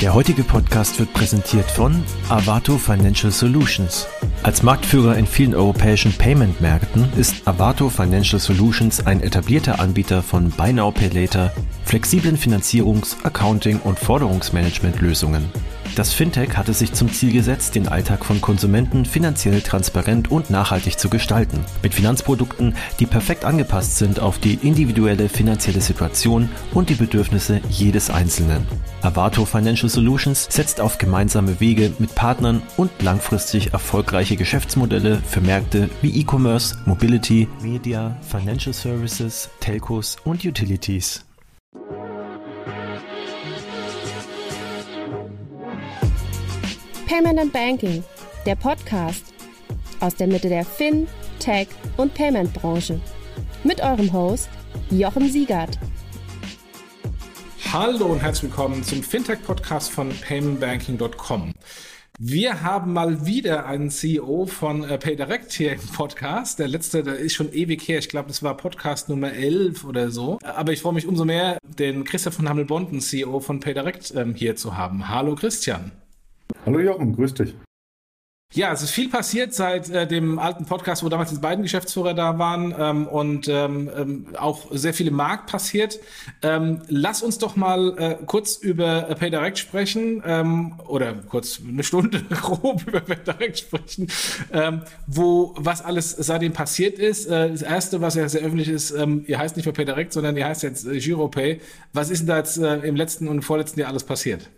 Der heutige Podcast wird präsentiert von Avato Financial Solutions. Als Marktführer in vielen europäischen Payment-Märkten ist Avato Financial Solutions ein etablierter Anbieter von Buy Now Pay Later, flexiblen Finanzierungs-, Accounting- und Forderungsmanagement-Lösungen. Das Fintech hat es sich zum Ziel gesetzt, den Alltag von Konsumenten finanziell transparent und nachhaltig zu gestalten. Mit Finanzprodukten, die perfekt angepasst sind auf die individuelle finanzielle Situation und die Bedürfnisse jedes Einzelnen. Avato Financial Solutions setzt auf gemeinsame Wege mit Partnern und langfristig erfolgreiche Geschäftsmodelle für Märkte wie E-Commerce, Mobility, Media, Financial Services, Telcos und Utilities. Payment and Banking, der Podcast aus der Mitte der Fin, Tech und Payment Branche. Mit eurem Host Jochen Siegert. Hallo und herzlich willkommen zum Fintech-Podcast von paymentbanking.com. Wir haben mal wieder einen CEO von äh, PayDirect hier im Podcast. Der letzte, der ist schon ewig her. Ich glaube, das war Podcast Nummer 11 oder so. Aber ich freue mich umso mehr, den Christian von Hammelbonden, CEO von PayDirect, ähm, hier zu haben. Hallo Christian. Hallo Jochen, grüß dich. Ja, es ist viel passiert seit äh, dem alten Podcast, wo damals die beiden Geschäftsführer da waren ähm, und ähm, ähm, auch sehr viel im Markt passiert. Ähm, lass uns doch mal äh, kurz über PayDirect sprechen ähm, oder kurz eine Stunde grob über PayDirect sprechen, ähm, wo was alles seitdem passiert ist. Äh, das erste, was ja sehr öffentlich ist, ihr heißt nicht mehr PayDirect, sondern ihr heißt jetzt äh, GiroPay. Was ist denn da jetzt äh, im letzten und vorletzten Jahr alles passiert?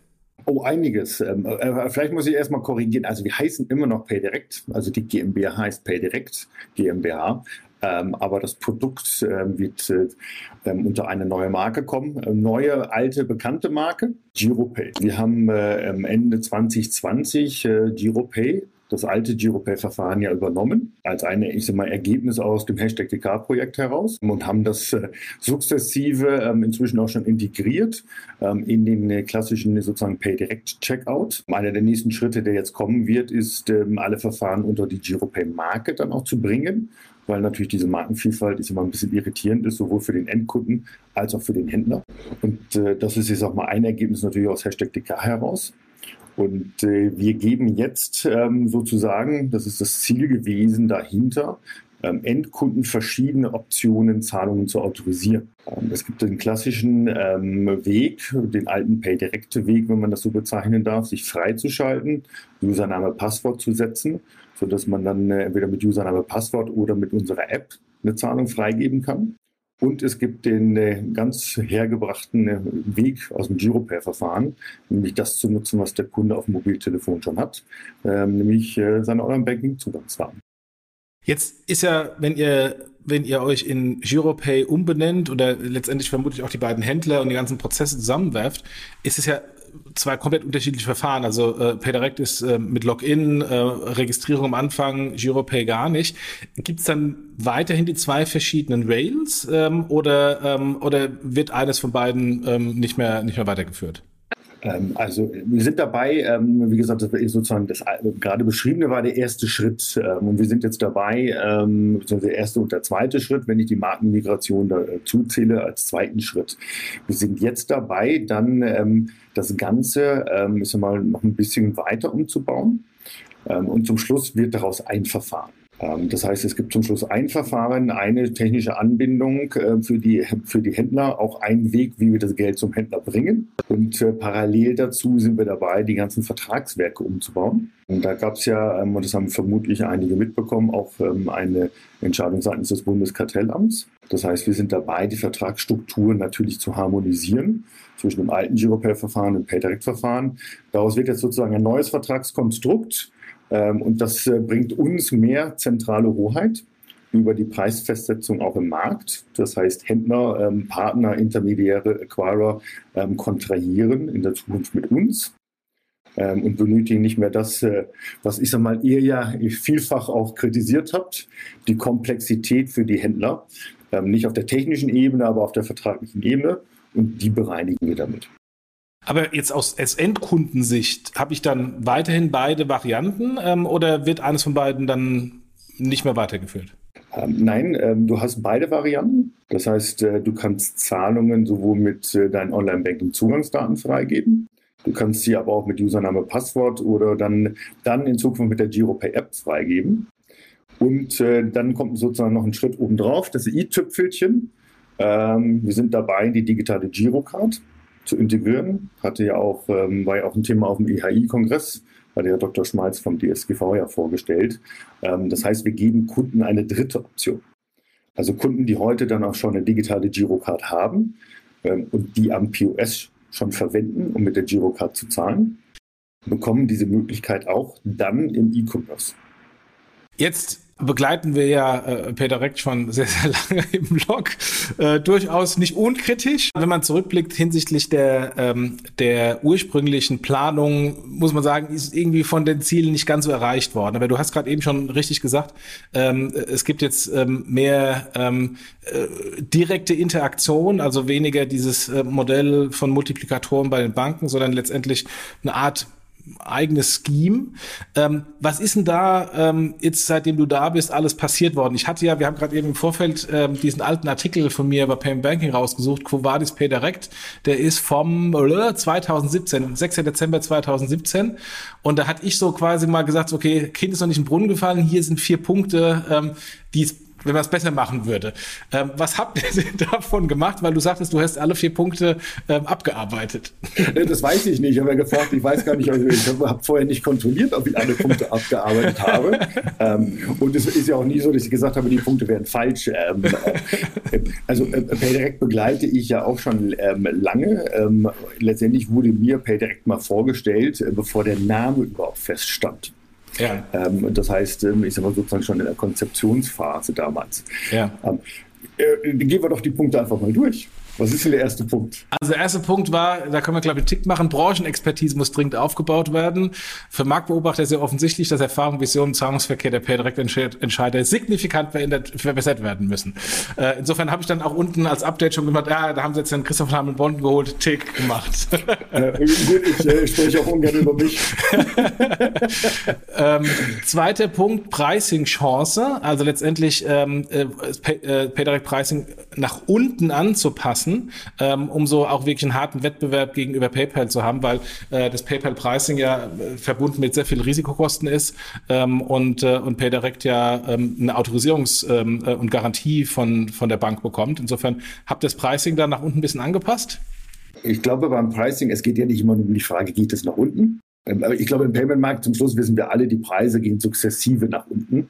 Oh, einiges. Ähm, äh, vielleicht muss ich erstmal korrigieren. Also wir heißen immer noch PayDirect. Also die GmbH heißt PayDirect GmbH. Ähm, aber das Produkt ähm, wird äh, unter eine neue Marke kommen. Äh, neue, alte, bekannte Marke, GiroPay. Wir haben äh, Ende 2020 äh, GiroPay das alte GiroPay-Verfahren ja übernommen, als eine, ich sag mal, Ergebnis aus dem Hashtag DK-Projekt heraus und haben das äh, sukzessive ähm, inzwischen auch schon integriert ähm, in den äh, klassischen sozusagen Pay-Direct-Checkout. Einer der nächsten Schritte, der jetzt kommen wird, ist, ähm, alle Verfahren unter die GiroPay-Marke dann auch zu bringen weil natürlich diese Markenvielfalt ist immer ein bisschen irritierend ist, sowohl für den Endkunden als auch für den Händler. Und äh, das ist jetzt auch mal ein Ergebnis natürlich aus Hashtag DK heraus. Und äh, wir geben jetzt ähm, sozusagen, das ist das Ziel gewesen dahinter, ähm, Endkunden verschiedene Optionen, Zahlungen zu autorisieren. Ähm, es gibt den klassischen ähm, Weg, den alten Pay-Direkte-Weg, wenn man das so bezeichnen darf, sich freizuschalten, Username, Passwort zu setzen, sodass man dann äh, entweder mit Username, Passwort oder mit unserer App eine Zahlung freigeben kann. Und es gibt den äh, ganz hergebrachten äh, Weg aus dem Giropay-Verfahren, nämlich das zu nutzen, was der Kunde auf dem Mobiltelefon schon hat, ähm, nämlich äh, seine Online-Banking-Zugangsdaten. Jetzt ist ja, wenn ihr, wenn ihr euch in Giropay umbenennt oder letztendlich vermutlich auch die beiden Händler und die ganzen Prozesse zusammenwerft, ist es ja zwei komplett unterschiedliche Verfahren. Also äh, PayDirect ist äh, mit Login, äh, Registrierung am Anfang, GiroPay gar nicht. Gibt es dann weiterhin die zwei verschiedenen Rails ähm, oder, ähm, oder wird eines von beiden ähm, nicht, mehr, nicht mehr weitergeführt? Ähm, also wir sind dabei, ähm, wie gesagt, das sozusagen das gerade beschriebene war der erste Schritt ähm, und wir sind jetzt dabei, ähm, der erste und der zweite Schritt, wenn ich die Markenmigration dazu zähle, als zweiten Schritt. Wir sind jetzt dabei, dann ähm, das Ganze, ich sag mal, noch ein bisschen weiter umzubauen und zum Schluss wird daraus ein Verfahren. Ähm, das heißt, es gibt zum Schluss ein Verfahren, eine technische Anbindung äh, für die, für die Händler, auch einen Weg, wie wir das Geld zum Händler bringen. Und äh, parallel dazu sind wir dabei, die ganzen Vertragswerke umzubauen. Und da gab es ja, ähm, und das haben vermutlich einige mitbekommen, auch ähm, eine Entscheidung seitens des Bundeskartellamts. Das heißt, wir sind dabei, die Vertragsstrukturen natürlich zu harmonisieren zwischen dem alten Giropay-Verfahren und dem PayDirect-Verfahren. Daraus wird jetzt sozusagen ein neues Vertragskonstrukt und das äh, bringt uns mehr zentrale Hoheit über die Preisfestsetzung auch im Markt. Das heißt, Händler, ähm, Partner, Intermediäre, Acquirer ähm, kontrahieren in der Zukunft mit uns und benötigen nicht mehr das, äh, was ich sag mal, ihr ja vielfach auch kritisiert habt, die Komplexität für die Händler. nicht auf der technischen Ebene, aber auf der vertraglichen Ebene. Und die bereinigen wir damit. Aber jetzt aus, Endkundensicht, habe ich dann weiterhin beide Varianten ähm, oder wird eines von beiden dann nicht mehr weitergeführt? Ähm, nein, ähm, du hast beide Varianten. Das heißt, äh, du kannst Zahlungen sowohl mit äh, deinen Online-Banking-Zugangsdaten freigeben, Du kannst sie aber auch mit Username, Passwort oder dann, dann in Zukunft mit der GiroPay App freigeben. Und äh, dann kommt sozusagen noch ein Schritt obendrauf, das i-Tüpfelchen. Ähm, wir sind dabei, die digitale Girocard zu integrieren. Hatte ja auch, ähm, war ja auch ein Thema auf dem IHI-Kongress, hat der Dr. Schmalz vom DSGV ja vorgestellt. Ähm, das heißt, wir geben Kunden eine dritte Option. Also Kunden, die heute dann auch schon eine digitale Girocard haben ähm, und die am POS schon verwenden, um mit der Girocard zu zahlen, bekommen diese Möglichkeit auch dann im E-Commerce. Jetzt begleiten wir ja äh, Peter Reck schon sehr, sehr lange im Blog. Äh, durchaus nicht unkritisch. Wenn man zurückblickt hinsichtlich der, ähm, der ursprünglichen Planung, muss man sagen, ist irgendwie von den Zielen nicht ganz so erreicht worden. Aber du hast gerade eben schon richtig gesagt, ähm, es gibt jetzt ähm, mehr ähm, äh, direkte Interaktion, also weniger dieses äh, Modell von Multiplikatoren bei den Banken, sondern letztendlich eine Art eigenes Scheme. Ähm, was ist denn da ähm, jetzt, seitdem du da bist, alles passiert worden? Ich hatte ja, wir haben gerade eben im Vorfeld ähm, diesen alten Artikel von mir bei Payment Banking rausgesucht, Quo Vadis Pay Direct. Der ist vom äh, 2017, 6. Dezember 2017. Und da hatte ich so quasi mal gesagt, okay, Kind ist noch nicht im Brunnen gefallen, hier sind vier Punkte, ähm, die es wenn man es besser machen würde. Ähm, was habt ihr denn davon gemacht? Weil du sagtest, du hast alle vier Punkte ähm, abgearbeitet. Das weiß ich nicht. Ich habe ja gefragt, ich weiß gar nicht, ich habe vorher nicht kontrolliert, ob ich alle Punkte abgearbeitet habe. Ähm, und es ist ja auch nie so, dass ich gesagt habe, die Punkte wären falsch. Ähm, äh, also äh, PayDirect begleite ich ja auch schon ähm, lange. Ähm, letztendlich wurde mir PayDirect mal vorgestellt, äh, bevor der Name überhaupt feststand. Ja. Ähm, das heißt, ähm, ich sage mal sozusagen schon in der Konzeptionsphase damals. Ja. Ähm, äh, gehen wir doch die Punkte einfach mal durch. Was ist denn der erste Punkt? Also der erste Punkt war, da können wir glaube ich einen Tick machen, Branchenexpertise muss dringend aufgebaut werden. Für Marktbeobachter ist ja offensichtlich, dass Erfahrung, Vision Zahlungsverkehr der PayDirect-Entscheider signifikant verbessert werden müssen. Äh, insofern habe ich dann auch unten als Update schon gemacht, ja, da haben sie jetzt den Christoph Hamel Bond geholt, Tick gemacht. Äh, gut, ich äh, spreche auch ungern über mich. ähm, zweiter Punkt, Pricing-Chance, also letztendlich ähm, äh, äh PayDirect-Pricing nach unten anzupassen lassen, ähm, um so auch wirklich einen harten Wettbewerb gegenüber PayPal zu haben, weil äh, das PayPal-Pricing ja äh, verbunden mit sehr vielen Risikokosten ist ähm, und, äh, und PayDirect ja ähm, eine Autorisierungs- ähm, äh, und Garantie von, von der Bank bekommt. Insofern habt ihr das Pricing da nach unten ein bisschen angepasst? Ich glaube beim Pricing, es geht ja nicht immer nur um die Frage, geht es nach unten, ich glaube, im Payment-Markt zum Schluss wissen wir alle, die Preise gehen sukzessive nach unten.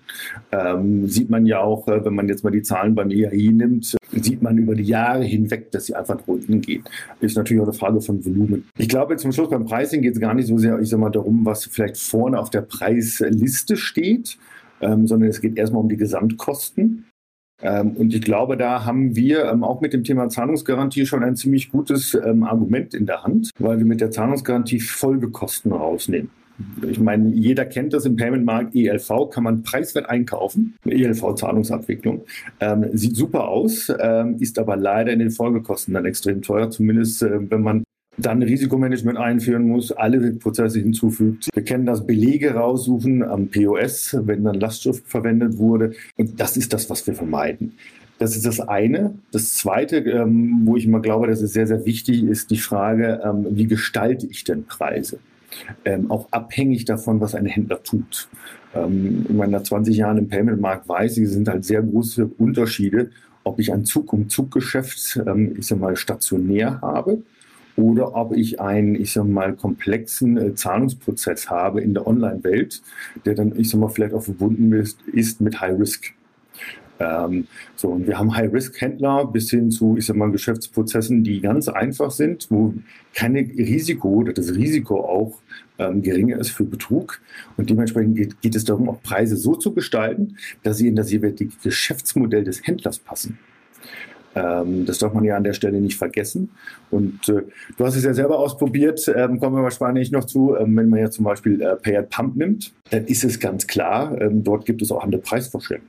Ähm, sieht man ja auch, äh, wenn man jetzt mal die Zahlen beim EAI nimmt, sieht man über die Jahre hinweg, dass sie einfach nach unten gehen. Ist natürlich auch eine Frage von Volumen. Ich glaube, zum Schluss beim Pricing geht es gar nicht so sehr, ich sag mal, darum, was vielleicht vorne auf der Preisliste steht, ähm, sondern es geht erstmal um die Gesamtkosten. Ähm, und ich glaube, da haben wir ähm, auch mit dem Thema Zahlungsgarantie schon ein ziemlich gutes ähm, Argument in der Hand, weil wir mit der Zahlungsgarantie Folgekosten rausnehmen. Ich meine, jeder kennt das im Payment-Markt. ELV kann man preiswert einkaufen. ELV-Zahlungsabwicklung. Ähm, sieht super aus, ähm, ist aber leider in den Folgekosten dann extrem teuer. Zumindest, äh, wenn man dann Risikomanagement einführen muss, alle Prozesse hinzufügt. Wir kennen das Belege raussuchen am POS, wenn dann Lastschrift verwendet wurde. Und das ist das, was wir vermeiden. Das ist das eine. Das zweite, ähm, wo ich immer glaube, dass es sehr, sehr wichtig ist, die Frage, ähm, wie gestalte ich denn Preise? Ähm, auch abhängig davon, was ein Händler tut. Ähm, in meiner 20 Jahren im Payment-Markt weiß ich, es sind halt sehr große Unterschiede, ob ich ein Zug-um-Zug-Geschäft, ähm, ich sag mal, stationär habe oder ob ich einen, ich sag mal, komplexen äh, Zahlungsprozess habe in der Online-Welt, der dann, ich sag mal, vielleicht auch verbunden ist, ist mit High Risk. Ähm, so, und wir haben High-Risk-Händler bis hin zu, ich sag mal, Geschäftsprozessen, die ganz einfach sind, wo kein Risiko oder das Risiko auch ähm, geringer ist für Betrug. Und dementsprechend geht, geht es darum, auch Preise so zu gestalten, dass sie in das jeweilige Geschäftsmodell des Händlers passen. Ähm, das darf man ja an der Stelle nicht vergessen. Und äh, du hast es ja selber ausprobiert, ähm, kommen wir wahrscheinlich noch zu. Ähm, wenn man ja zum Beispiel äh, Pay at Pump nimmt, dann ist es ganz klar, ähm, dort gibt es auch andere Preisvorstellungen.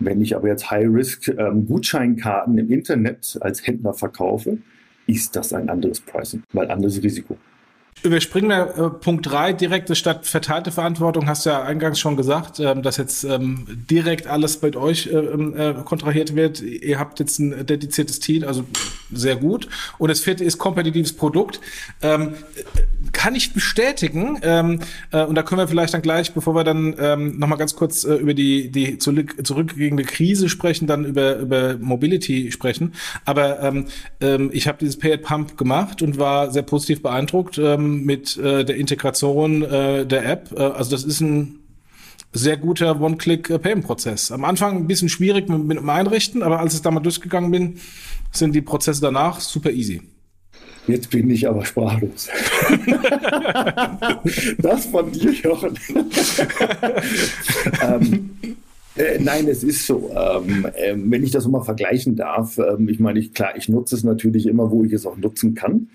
Wenn ich aber jetzt High-Risk-Gutscheinkarten ähm, im Internet als Händler verkaufe, ist das ein anderes Pricing, weil anderes Risiko. Überspringen wir äh, Punkt 3, direkte statt verteilte Verantwortung, hast du ja eingangs schon gesagt, ähm, dass jetzt ähm, direkt alles bei euch äh, ähm, äh, kontrahiert wird. Ihr habt jetzt ein dediziertes Team, also sehr gut. Und das vierte ist kompetitives Produkt. Ähm, kann ich bestätigen, ähm, äh, und da können wir vielleicht dann gleich, bevor wir dann ähm, nochmal ganz kurz äh, über die, die zurückliegende Krise sprechen, dann über, über Mobility sprechen. Aber ähm, ähm, ich habe dieses Pay at Pump gemacht und war sehr positiv beeindruckt ähm, mit äh, der Integration äh, der App. Äh, also das ist ein sehr guter One-Click-Payment-Prozess. Am Anfang ein bisschen schwierig mit, mit dem Einrichten, aber als ich da mal durchgegangen bin, sind die Prozesse danach super easy. Jetzt bin ich aber sprachlos. das von dir, Jochen. ähm, äh, nein, es ist so. Ähm, äh, wenn ich das mal vergleichen darf, ähm, ich meine, ich, klar, ich nutze es natürlich immer, wo ich es auch nutzen kann.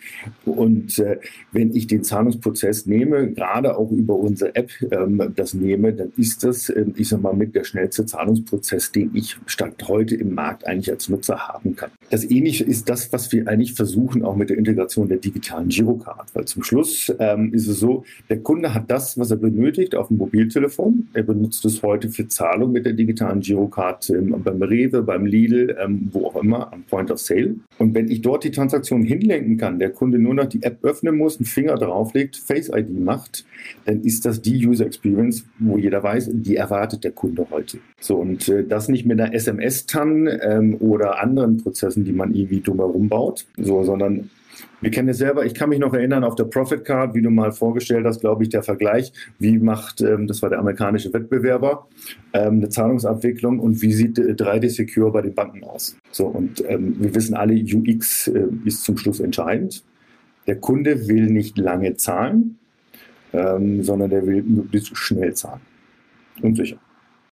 Und äh, wenn ich den Zahlungsprozess nehme, gerade auch über unsere App ähm, das nehme, dann ist das, ähm, ich sag mal, mit der schnellste Zahlungsprozess, den ich statt heute im Markt eigentlich als Nutzer haben kann. Das Ähnliche ist das, was wir eigentlich versuchen, auch mit der Integration der digitalen Girocard. Weil zum Schluss ähm, ist es so, der Kunde hat das, was er benötigt, auf dem Mobiltelefon. Er benutzt es heute für Zahlung mit der digitalen Girocard ähm, beim Rewe, beim Lidl, ähm, wo auch immer, am Point of Sale. Und wenn ich dort die Transaktion hinlenken kann, der Kunde nur noch die App öffnen muss, einen Finger drauflegt, Face ID macht, dann ist das die User Experience, wo jeder weiß, die erwartet der Kunde heute. So, und äh, das nicht mit einer SMS-TAN ähm, oder anderen Prozessen, die man irgendwie drumherum baut, so, sondern wir kennen es selber. Ich kann mich noch erinnern auf der Profit Card, wie du mal vorgestellt hast, glaube ich, der Vergleich. Wie macht, ähm, das war der amerikanische Wettbewerber, ähm, eine Zahlungsabwicklung und wie sieht äh, 3D Secure bei den Banken aus? So, und ähm, wir wissen alle, UX äh, ist zum Schluss entscheidend. Der Kunde will nicht lange zahlen, sondern der will möglichst schnell zahlen und sicher.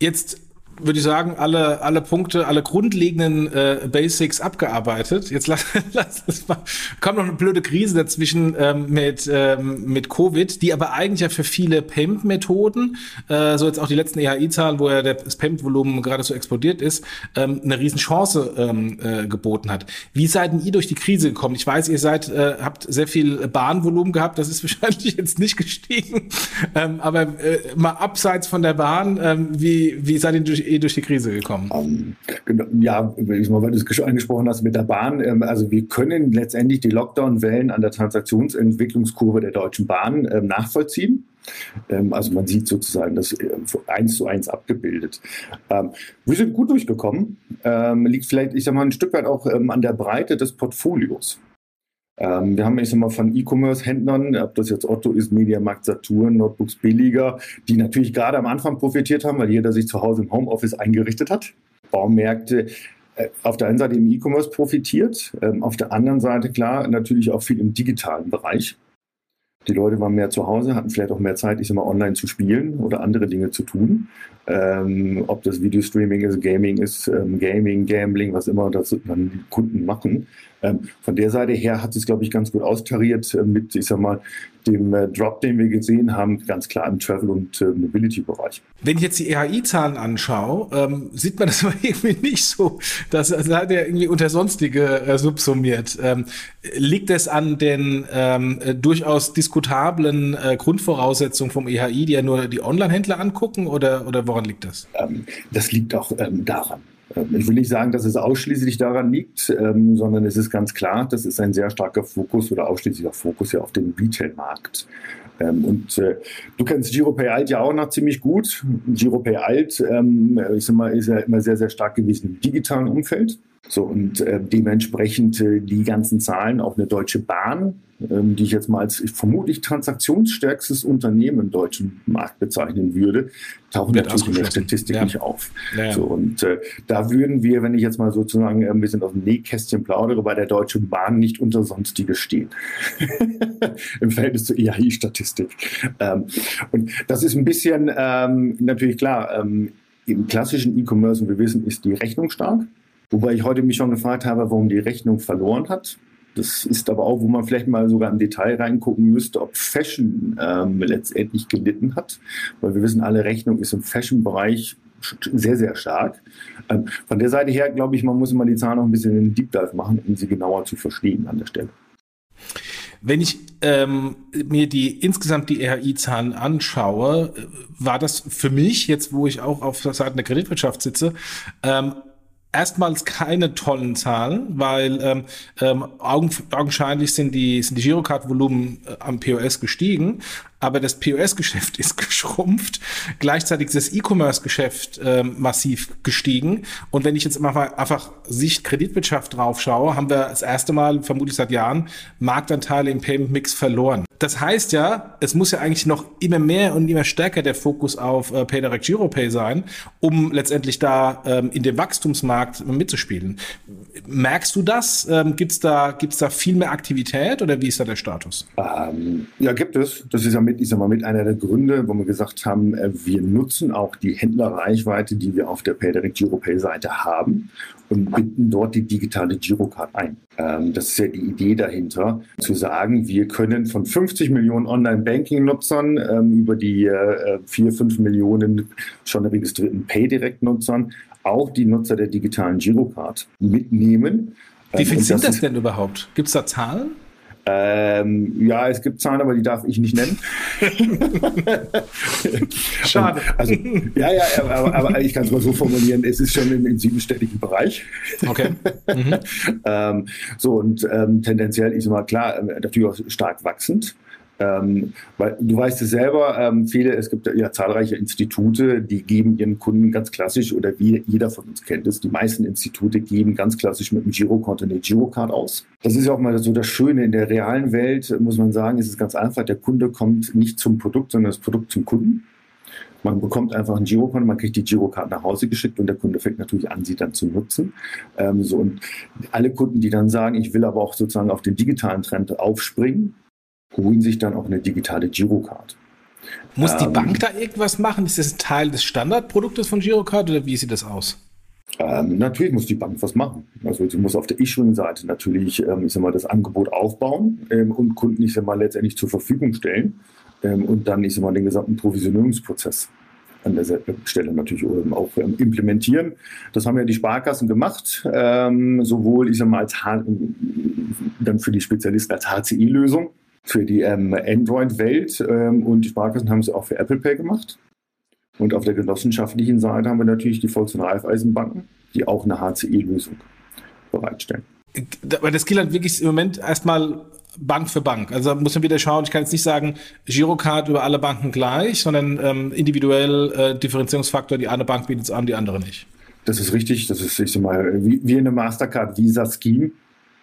Jetzt würde ich sagen, alle, alle Punkte, alle grundlegenden äh, Basics abgearbeitet. Jetzt lass, lass es mal. Kommt noch eine blöde Krise dazwischen ähm, mit, ähm, mit Covid, die aber eigentlich ja für viele Payment-Methoden, äh, so jetzt auch die letzten EHI-Zahlen, wo ja das Payment-Volumen gerade so explodiert ist, ähm, eine Riesenchance ähm, äh, geboten hat. Wie seid denn ihr durch die Krise gekommen? Ich weiß, ihr seid, äh, habt sehr viel Bahnvolumen gehabt, das ist wahrscheinlich jetzt nicht gestiegen. Ähm, aber äh, mal abseits von der Bahn, ähm, wie, wie seid ihr durch eh durch die Krise gekommen? Um, ähm, ja, weil du es angesprochen hast mit der Bahn. Ähm, also wir können letztendlich die Lockdown-Wellen an der Transaktionsentwicklungskurve der Deutschen Bahn ähm, nachvollziehen. Also man sieht sozusagen das äh, eins zu eins abgebildet. Wir sind gut durchgekommen. Liegt vielleicht, ich sag mal, ein Stück weit auch an der Breite des Portfolios. Ähm, wir haben, sag mal, von E-Commerce-Händlern, ob das jetzt Otto ist, Mediamarkt, Saturn, Notebooks billiger, die natürlich gerade am Anfang profitiert haben, weil jeder sich zu Hause im Homeoffice eingerichtet hat. Baumärkte äh, auf der einen Seite im E-Commerce profitiert, ähm, auf der anderen Seite klar natürlich auch viel im digitalen Bereich. Die Leute waren mehr zu Hause, hatten vielleicht auch mehr Zeit, ich sag mal, online zu spielen oder andere Dinge zu tun. Ähm, ob das Videostreaming ist, Gaming ist, ähm, Gaming, Gambling, was immer das dann die Kunden machen. Ähm, von der Seite her hat es, glaube ich, ganz gut austariert äh, mit, ich sag mal, dem äh, Drop, den wir gesehen haben, ganz klar im Travel- und äh, Mobility-Bereich. Wenn ich jetzt die EHI-Zahlen anschaue, ähm, sieht man das aber irgendwie nicht so. Das, das hat ja irgendwie unter sonstige äh, subsumiert. Ähm, liegt es an den ähm, äh, durchaus diskutablen äh, Grundvoraussetzungen vom EHI, die ja nur die Online-Händler angucken, oder, oder woran liegt das? Ähm, das liegt auch ähm, daran. Ich will nicht sagen, dass es ausschließlich daran liegt, ähm, sondern es ist ganz klar, das ist ein sehr starker Fokus oder ausschließlicher Fokus ja auf den Retail-Markt. Ähm, und äh, du kennst GiroPay Alt ja auch noch ziemlich gut. GiroPay Alt, ähm, sag mal, ist ja immer sehr, sehr stark gewesen im digitalen Umfeld. So, und äh, dementsprechend äh, die ganzen Zahlen, auch eine Deutsche Bahn, ähm, die ich jetzt mal als vermutlich transaktionsstärkstes Unternehmen im deutschen Markt bezeichnen würde, tauchen natürlich in der Statistik ja. nicht auf. Ja, ja. So, und äh, da würden wir, wenn ich jetzt mal sozusagen ein bisschen aus dem Nähkästchen plaudere, bei der Deutschen Bahn nicht unter Sonstige stehen. Im Verhältnis zur EHI-Statistik. Ähm, und das ist ein bisschen ähm, natürlich klar, ähm, im klassischen E-Commerce, und wir wissen, ist die Rechnung stark. Wobei ich heute mich schon gefragt habe, warum die Rechnung verloren hat. Das ist aber auch, wo man vielleicht mal sogar im Detail reingucken müsste, ob Fashion ähm, letztendlich gelitten hat. Weil wir wissen, alle Rechnung ist im Fashion-Bereich sehr, sehr stark. Ähm, von der Seite her glaube ich, man muss immer die Zahlen noch ein bisschen in den Deep Dive machen, um sie genauer zu verstehen an der Stelle. Wenn ich ähm, mir die insgesamt die RHI-Zahlen anschaue, war das für mich, jetzt wo ich auch auf der Seite der Kreditwirtschaft sitze, ähm, erstmals keine tollen Zahlen, weil ähm, ähm, augenscheinlich sind die, sind die Girocard-Volumen äh, am POS gestiegen, aber das POS-Geschäft ist geschrumpft. Gleichzeitig ist das E-Commerce-Geschäft ähm, massiv gestiegen. Und wenn ich jetzt mal einfach Sicht Kreditwirtschaft drauf schaue, haben wir das erste Mal, vermutlich seit Jahren, Marktanteile im Payment Mix verloren. Das heißt ja, es muss ja eigentlich noch immer mehr und immer stärker der Fokus auf äh, PayDirect GiroPay sein, um letztendlich da ähm, in dem Wachstumsmarkt mitzuspielen. Merkst du das? Ähm, gibt's da, gibt's da viel mehr Aktivität oder wie ist da der Status? Ähm, ja, gibt es. Das ist ja mit, ich sag mal, mit einer der Gründe, wo wir gesagt haben, äh, wir nutzen auch die Händlerreichweite, die wir auf der PayDirect GiroPay Seite haben und binden dort die digitale Girocard ein. Ähm, das ist ja die Idee dahinter, zu sagen, wir können von 50 Millionen Online-Banking-Nutzern ähm, über die äh, 4, 5 Millionen schon registrierten PayDirect-Nutzern auch die Nutzer der digitalen Girocard mitnehmen. Wie viel ähm, sind das denn überhaupt? Gibt es da Zahlen? Ähm, ja, es gibt Zahlen, aber die darf ich nicht nennen. Schade. also, ja, ja, aber, aber ich kann es mal so formulieren, es ist schon im, im siebenstelligen Bereich. Okay. Mhm. ähm, so, und ähm, tendenziell ist immer klar, natürlich auch stark wachsend. Ähm, weil du weißt es selber, ähm, viele, es gibt ja zahlreiche Institute, die geben ihren Kunden ganz klassisch, oder wie jeder von uns kennt es, die meisten Institute geben ganz klassisch mit dem Girokonto eine Girocard aus. Das ist ja auch mal so das Schöne. In der realen Welt muss man sagen, ist es ganz einfach. Der Kunde kommt nicht zum Produkt, sondern das Produkt zum Kunden. Man bekommt einfach ein Girokonto, man kriegt die Girocard nach Hause geschickt und der Kunde fängt natürlich an, sie dann zu nutzen. Ähm, so und alle Kunden, die dann sagen, ich will aber auch sozusagen auf den digitalen Trend aufspringen, holen sich dann auch eine digitale Girocard. Muss die ähm, Bank da irgendwas machen? Ist das ein Teil des Standardproduktes von Girocard oder wie sieht das aus? Ähm, natürlich muss die Bank was machen. Also sie muss auf der Issuing-Seite natürlich, ähm, ich sag mal, das Angebot aufbauen ähm, und Kunden, ich sag mal, letztendlich zur Verfügung stellen ähm, und dann, ich sag mal, den gesamten Provisionierungsprozess an der Stelle natürlich auch ähm, implementieren. Das haben ja die Sparkassen gemacht, sowohl, ich sag mal, als H dann für die Spezialisten als HCI-Lösung für die ähm, Android-Welt ähm, und die Sparkassen haben es auch für Apple Pay gemacht. Und auf der genossenschaftlichen Seite haben wir natürlich die Volks- und Raiffeisenbanken, die auch eine HCI-Lösung bereitstellen. Aber das gilt halt wirklich im Moment erstmal Bank für Bank. Also muss man wieder schauen, ich kann jetzt nicht sagen, Girocard über alle Banken gleich, sondern ähm, individuell äh, Differenzierungsfaktor, die eine Bank bietet es an, die andere nicht. Das ist richtig, das ist, ich sag mal, wie, wie eine Mastercard Visa Scheme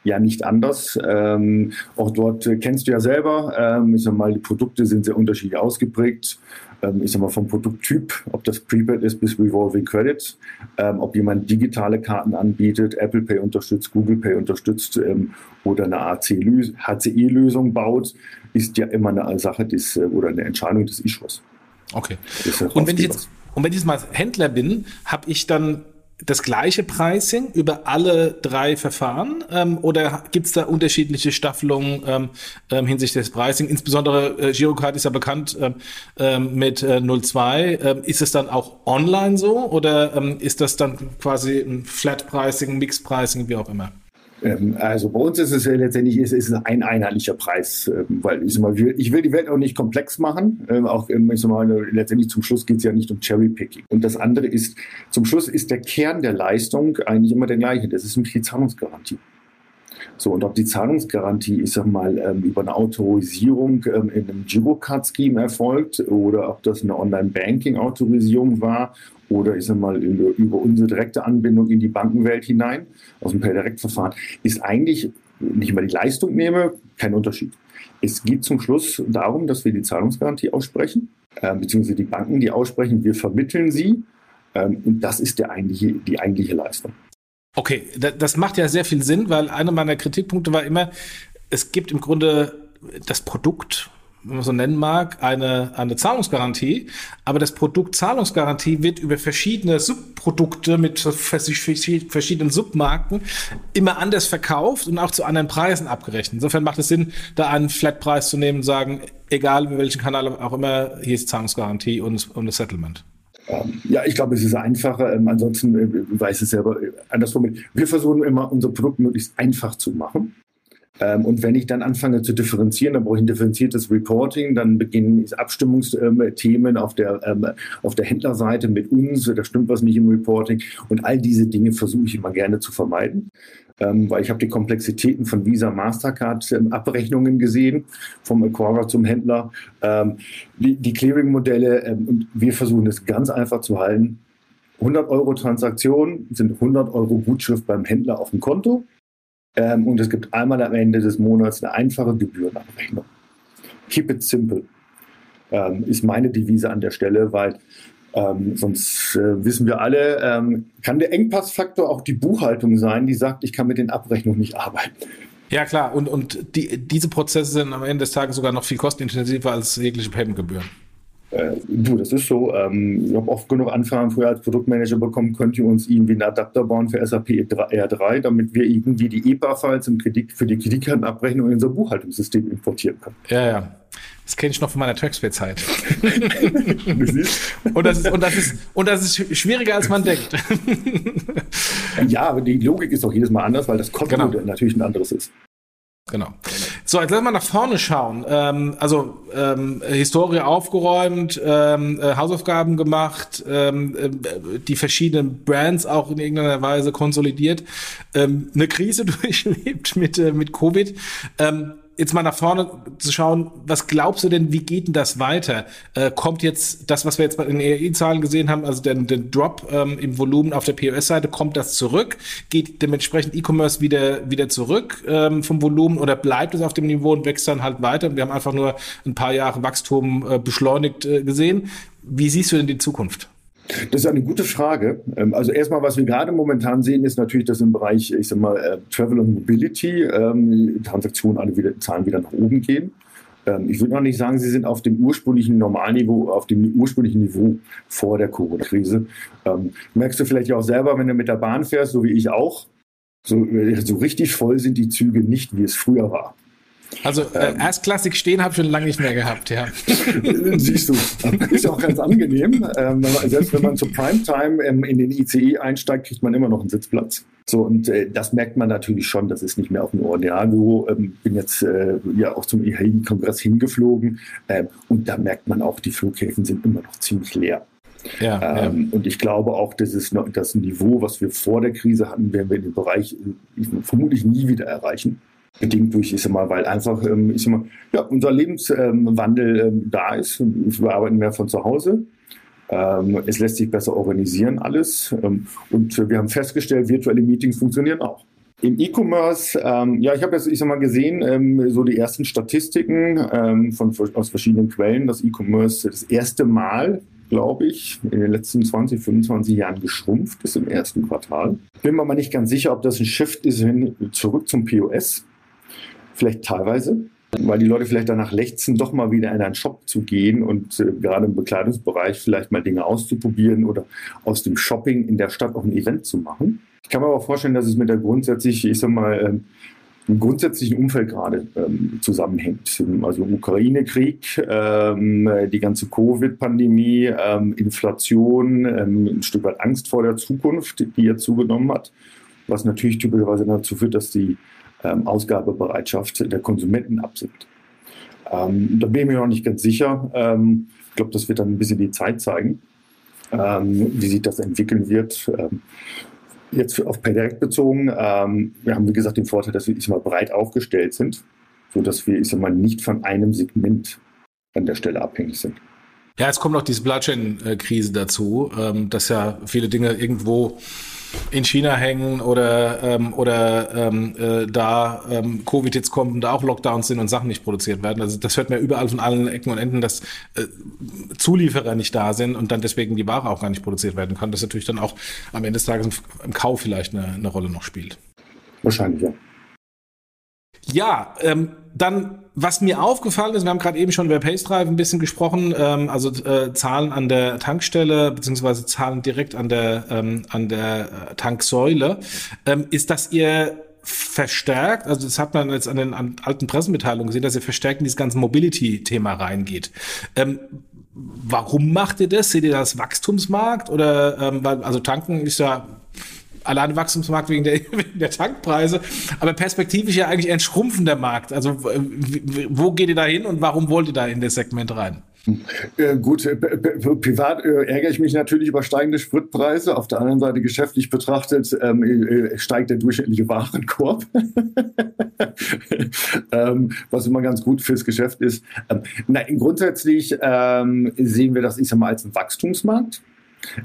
ja nicht anders. Ähm, auch dort äh, kennst du ja selber, ähm, ich sag mal, die Produkte sind sehr unterschiedlich ausgeprägt. Ähm, ich sag mal, vom Produkttyp, ob das Prepaid ist bis Revolving Credit, ähm, ob jemand digitale Karten anbietet, Apple Pay unterstützt, Google Pay unterstützt ähm, oder eine HCI-Lösung baut, ist ja immer eine Sache des, äh, oder eine Entscheidung des Issuers. Okay. Und wenn ich jetzt und wenn ich jetzt mal Händler bin, habe ich dann das gleiche Pricing über alle drei Verfahren ähm, oder gibt es da unterschiedliche Staffelungen ähm, ähm, hinsichtlich des Pricing? Insbesondere äh, Girocard ist ja bekannt ähm, ähm mit äh, 02. Ähm, ist es dann auch online so oder ähm, ist das dann quasi ein Flat Pricing, Mixed Pricing, wie auch immer? Ähm, also bei uns ist es ja letztendlich ist, ist ein einheitlicher Preis, ähm, weil ich, mal, ich will die Welt auch nicht komplex machen. Ähm, auch ich mal, letztendlich zum Schluss geht es ja nicht um Cherrypicking. Und das andere ist, zum Schluss ist der Kern der Leistung eigentlich immer der gleiche. Das ist nämlich die Zahlungsgarantie. So, und ob die Zahlungsgarantie, ich sag mal, über eine Autorisierung in einem Girocard-Scheme erfolgt oder ob das eine Online-Banking-Autorisierung war oder ich sag mal über, unsere direkte Anbindung in die Bankenwelt hinein aus dem Pay-Direct-Verfahren, ist eigentlich, wenn ich mal die Leistung nehme, kein Unterschied. Es geht zum Schluss darum, dass wir die Zahlungsgarantie aussprechen, äh, beziehungsweise die Banken die aussprechen, wir vermitteln sie ähm, und das ist der eigentliche, die eigentliche Leistung. Okay, das macht ja sehr viel Sinn, weil einer meiner Kritikpunkte war immer, es gibt im Grunde das Produkt wenn man so nennen mag, eine, eine Zahlungsgarantie. Aber das Produkt Zahlungsgarantie wird über verschiedene Subprodukte mit verschiedenen Submarken immer anders verkauft und auch zu anderen Preisen abgerechnet. Insofern macht es Sinn, da einen Flatpreis zu nehmen und sagen, egal über welchen Kanal auch immer, hier ist Zahlungsgarantie und, und das Settlement. Ähm, ja, ich glaube, es ist einfacher. Ähm, ansonsten äh, weiß es selber äh, andersrum. Wir versuchen immer, unser Produkt möglichst einfach zu machen. Ähm, und wenn ich dann anfange zu differenzieren, dann brauche ich ein differenziertes Reporting, dann beginnen Abstimmungsthemen auf der, ähm, auf der Händlerseite mit uns, da stimmt was nicht im Reporting. Und all diese Dinge versuche ich immer gerne zu vermeiden. Ähm, weil ich habe die Komplexitäten von Visa, Mastercard Abrechnungen gesehen, vom Acquirer zum Händler, die, die Clearing-Modelle und wir versuchen es ganz einfach zu halten. 100 Euro Transaktion sind 100 Euro Gutschrift beim Händler auf dem Konto. Ähm, und es gibt einmal am Ende des Monats eine einfache Gebührenabrechnung. Keep it simple ähm, ist meine Devise an der Stelle, weil ähm, sonst äh, wissen wir alle, ähm, kann der Engpassfaktor auch die Buchhaltung sein, die sagt, ich kann mit den Abrechnungen nicht arbeiten. Ja klar, und, und die, diese Prozesse sind am Ende des Tages sogar noch viel kostenintensiver als jegliche Paymentgebühren. Äh, du, das ist so. Ähm, ich habe oft genug Anfragen früher als Produktmanager bekommen, könnt ihr uns irgendwie einen Adapter bauen für SAP R3, damit wir irgendwie die EPA-Files für die Kreditkartenabrechnung in unser Buchhaltungssystem importieren können. Ja, ja. Das kenne ich noch von meiner Traxpay-Zeit. und, das ist, und, das ist, und das ist schwieriger, als man denkt. ja, aber die Logik ist auch jedes Mal anders, weil das Konto genau. natürlich ein anderes ist. Genau. So, jetzt lass mal nach vorne schauen. Ähm, also ähm, Historie aufgeräumt, ähm, äh, Hausaufgaben gemacht, ähm, äh, die verschiedenen Brands auch in irgendeiner Weise konsolidiert, ähm, eine Krise durchlebt mit äh, mit Covid. Ähm, jetzt mal nach vorne zu schauen, was glaubst du denn, wie geht denn das weiter? Äh, kommt jetzt das, was wir jetzt bei den ERI-Zahlen gesehen haben, also den, den Drop ähm, im Volumen auf der POS-Seite, kommt das zurück? Geht dementsprechend E-Commerce wieder, wieder zurück ähm, vom Volumen oder bleibt es auf dem Niveau und wächst dann halt weiter? Wir haben einfach nur ein paar Jahre Wachstum äh, beschleunigt äh, gesehen. Wie siehst du denn die Zukunft? Das ist eine gute Frage. Ähm, also erstmal, was wir gerade momentan sehen, ist natürlich, dass im Bereich, ich sag mal, äh, Travel und Mobility ähm, Transaktionen alle wieder, Zahlen wieder nach oben gehen. Ähm, ich würde noch nicht sagen, sie sind auf dem ursprünglichen Normalniveau, auf dem ursprünglichen Niveau vor der Corona-Krise. Merkst du vielleicht auch selber, wenn du mit der Bahn fährst, so wie ich auch, so, äh, so richtig voll sind die Züge nicht, wie es früher war. Also äh, ähm, erstklassig stehen habe ich schon lange nicht mehr gehabt, ja. Siehst du, ist auch ganz angenehm. Ähm, selbst wenn man zur Primetime ähm, in den ICE einsteigt, kriegt man immer noch einen Sitzplatz. So, und äh, das merkt man natürlich schon, das ist nicht mehr auf dem Ordinarniveau. Ähm, bin jetzt äh, ja auch zum IHI-Kongress hingeflogen ähm, und da merkt man auch, die Flughäfen sind immer noch ziemlich leer. Ja, ähm, ja. Und ich glaube auch, es noch, das Niveau, was wir vor der Krise hatten, werden wir in dem Bereich äh, vermutlich nie wieder erreichen bedingt durch, ich sag mal, weil einfach, ähm, ich sag mal, ja, unser Lebenswandel ähm, da ist. Wir arbeiten mehr von zu Hause. Ähm, es lässt sich besser organisieren alles. und wir haben festgestellt, virtuelle Meetings funktionieren auch. Im E-Commerce, ähm, ja, ich habe jetzt, ich sag mal, gesehen, ähm, so die ersten Statistiken ähm, von, aus verschiedenen Quellen, dass E-Commerce das erste Mal, glaube ich, in den letzten 20, 25 Jahren geschrumpft ist im ersten Quartal. Bin mir mal nicht ganz sicher, ob das ein Shift ist hin zurück zum POS. Vielleicht teilweise, weil die Leute vielleicht danach lechzen, doch mal wieder in einen Shop zu gehen und äh, gerade im Bekleidungsbereich vielleicht mal Dinge auszuprobieren oder aus dem Shopping in der Stadt auch ein Event zu machen. Ich kann mir aber vorstellen, dass es mit der grundsätzlich, ich sag mal, ähm, im grundsätzlichen Umfeld gerade ähm, zusammenhängt. Also Ukraine-Krieg, ähm, die ganze Covid-Pandemie, ähm, Inflation, ähm, ein Stück weit Angst vor der Zukunft, die jetzt zugenommen hat, was natürlich typischerweise dazu führt, dass die ähm, Ausgabebereitschaft der Konsumenten absinkt. Ähm, da bin ich mir noch nicht ganz sicher. Ähm, ich glaube, das wird dann ein bisschen die Zeit zeigen, ähm, wie sich das entwickeln wird. Ähm, jetzt auf PayDirect bezogen, ähm, wir haben wie gesagt den Vorteil, dass wir ich mal, breit aufgestellt sind, sodass wir ich mal, nicht von einem Segment an der Stelle abhängig sind. Ja, jetzt kommt noch die Supply Chain-Krise dazu, dass ja viele Dinge irgendwo in China hängen oder, ähm, oder ähm, äh, da ähm, Covid jetzt kommt und da auch Lockdowns sind und Sachen nicht produziert werden. Also das hört man überall von allen Ecken und Enden, dass äh, Zulieferer nicht da sind und dann deswegen die Ware auch gar nicht produziert werden kann. Das natürlich dann auch am Ende des Tages im Kauf vielleicht eine, eine Rolle noch spielt. Wahrscheinlich, ja. Ja, ähm, dann, was mir aufgefallen ist, wir haben gerade eben schon über PaceDrive ein bisschen gesprochen, ähm, also äh, Zahlen an der Tankstelle, beziehungsweise Zahlen direkt an der, ähm, an der äh, Tanksäule, ähm, ist, dass ihr verstärkt, also das hat man jetzt an den an alten Pressemitteilungen gesehen, dass ihr verstärkt in dieses ganze Mobility-Thema reingeht. Ähm, warum macht ihr das? Seht ihr das Wachstumsmarkt? Oder ähm, weil, also tanken ist ja alleine Wachstumsmarkt wegen der, wegen der Tankpreise, aber perspektivisch ja eigentlich ein schrumpfender Markt. Also wo geht ihr da hin und warum wollt ihr da in das Segment rein? Äh, gut, äh, privat äh, ärgere ich mich natürlich über steigende Spritpreise. Auf der anderen Seite geschäftlich betrachtet ähm, äh, steigt der durchschnittliche Warenkorb, ähm, was immer ganz gut fürs Geschäft ist. Ähm, nein, grundsätzlich ähm, sehen wir das, ich sag mal, als einen Wachstumsmarkt.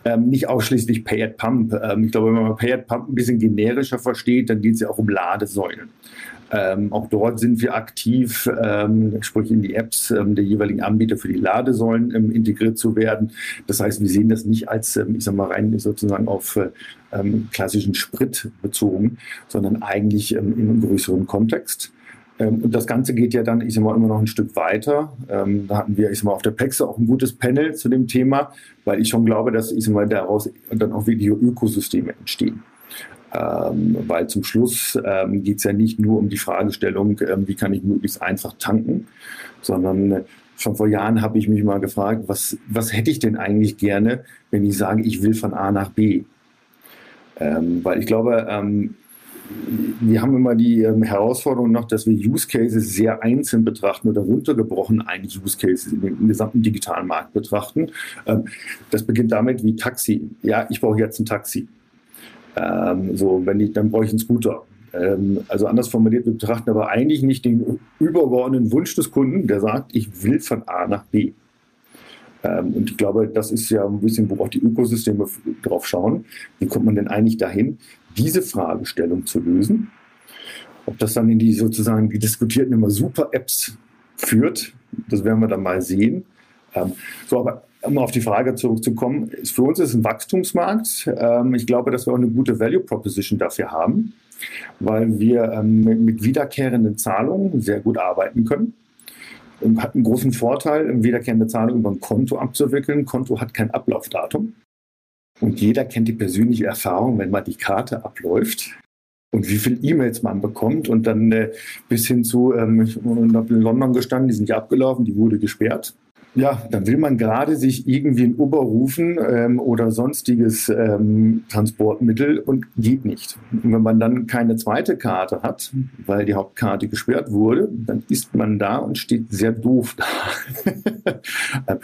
Ähm, nicht ausschließlich Pay at Pump. Ähm, ich glaube, wenn man Pay at Pump ein bisschen generischer versteht, dann geht es ja auch um Ladesäulen. Ähm, auch dort sind wir aktiv, ähm, sprich in die Apps ähm, der jeweiligen Anbieter für die Ladesäulen ähm, integriert zu werden. Das heißt, wir sehen das nicht als, ähm, ich sag mal, rein sozusagen auf äh, ähm, klassischen Sprit bezogen, sondern eigentlich in einem größeren Kontext. Und das Ganze geht ja dann, ich sag mal, immer noch ein Stück weiter. da hatten wir, ich sag mal, auf der PEXE auch ein gutes Panel zu dem Thema, weil ich schon glaube, dass, ich sag mal, daraus dann auch wirklich Ökosysteme entstehen. Ähm, weil zum Schluss ähm, geht es ja nicht nur um die Fragestellung, ähm, wie kann ich möglichst einfach tanken, sondern äh, schon vor Jahren habe ich mich mal gefragt, was, was hätte ich denn eigentlich gerne, wenn ich sage, ich will von A nach B? Ähm, weil ich glaube, ähm, wir haben immer die ähm, Herausforderung noch, dass wir Use Cases sehr einzeln betrachten oder runtergebrochen eigentlich Use Cases im gesamten digitalen Markt betrachten. das beginnt damit wie Taxi. Ja, ich brauche jetzt ein Taxi. Ähm, so, wenn ich, dann brauche ich einen Scooter. Ähm, also anders formuliert, wir betrachten aber eigentlich nicht den übergeordneten Wunsch des Kunden, der sagt, ich will von A nach B. Ähm, und ich glaube, das ist ja ein bisschen, wo auch die Ökosysteme drauf schauen. Wie kommt man denn eigentlich dahin, diese Fragestellung zu lösen? Ob das dann in die sozusagen die diskutierten immer Super-Apps führt, das werden wir dann mal sehen. Ähm, so, aber um auf die Frage zurückzukommen, ist für uns ist ein Wachstumsmarkt. Ähm, ich glaube, dass wir auch eine gute Value Proposition dafür haben, weil wir ähm, mit wiederkehrenden Zahlungen sehr gut arbeiten können. Hat einen großen Vorteil, wiederkehrende Zahlungen über ein Konto abzuwickeln. Konto hat kein Ablaufdatum. Und jeder kennt die persönliche Erfahrung, wenn mal die Karte abläuft und wie viele E-Mails man bekommt und dann äh, bis hin zu, ähm, ich habe in London gestanden, die sind ja abgelaufen, die wurde gesperrt. Ja, dann will man gerade sich irgendwie ein Uber rufen ähm, oder sonstiges ähm, Transportmittel und geht nicht. Und wenn man dann keine zweite Karte hat, weil die Hauptkarte gesperrt wurde, dann ist man da und steht sehr doof da.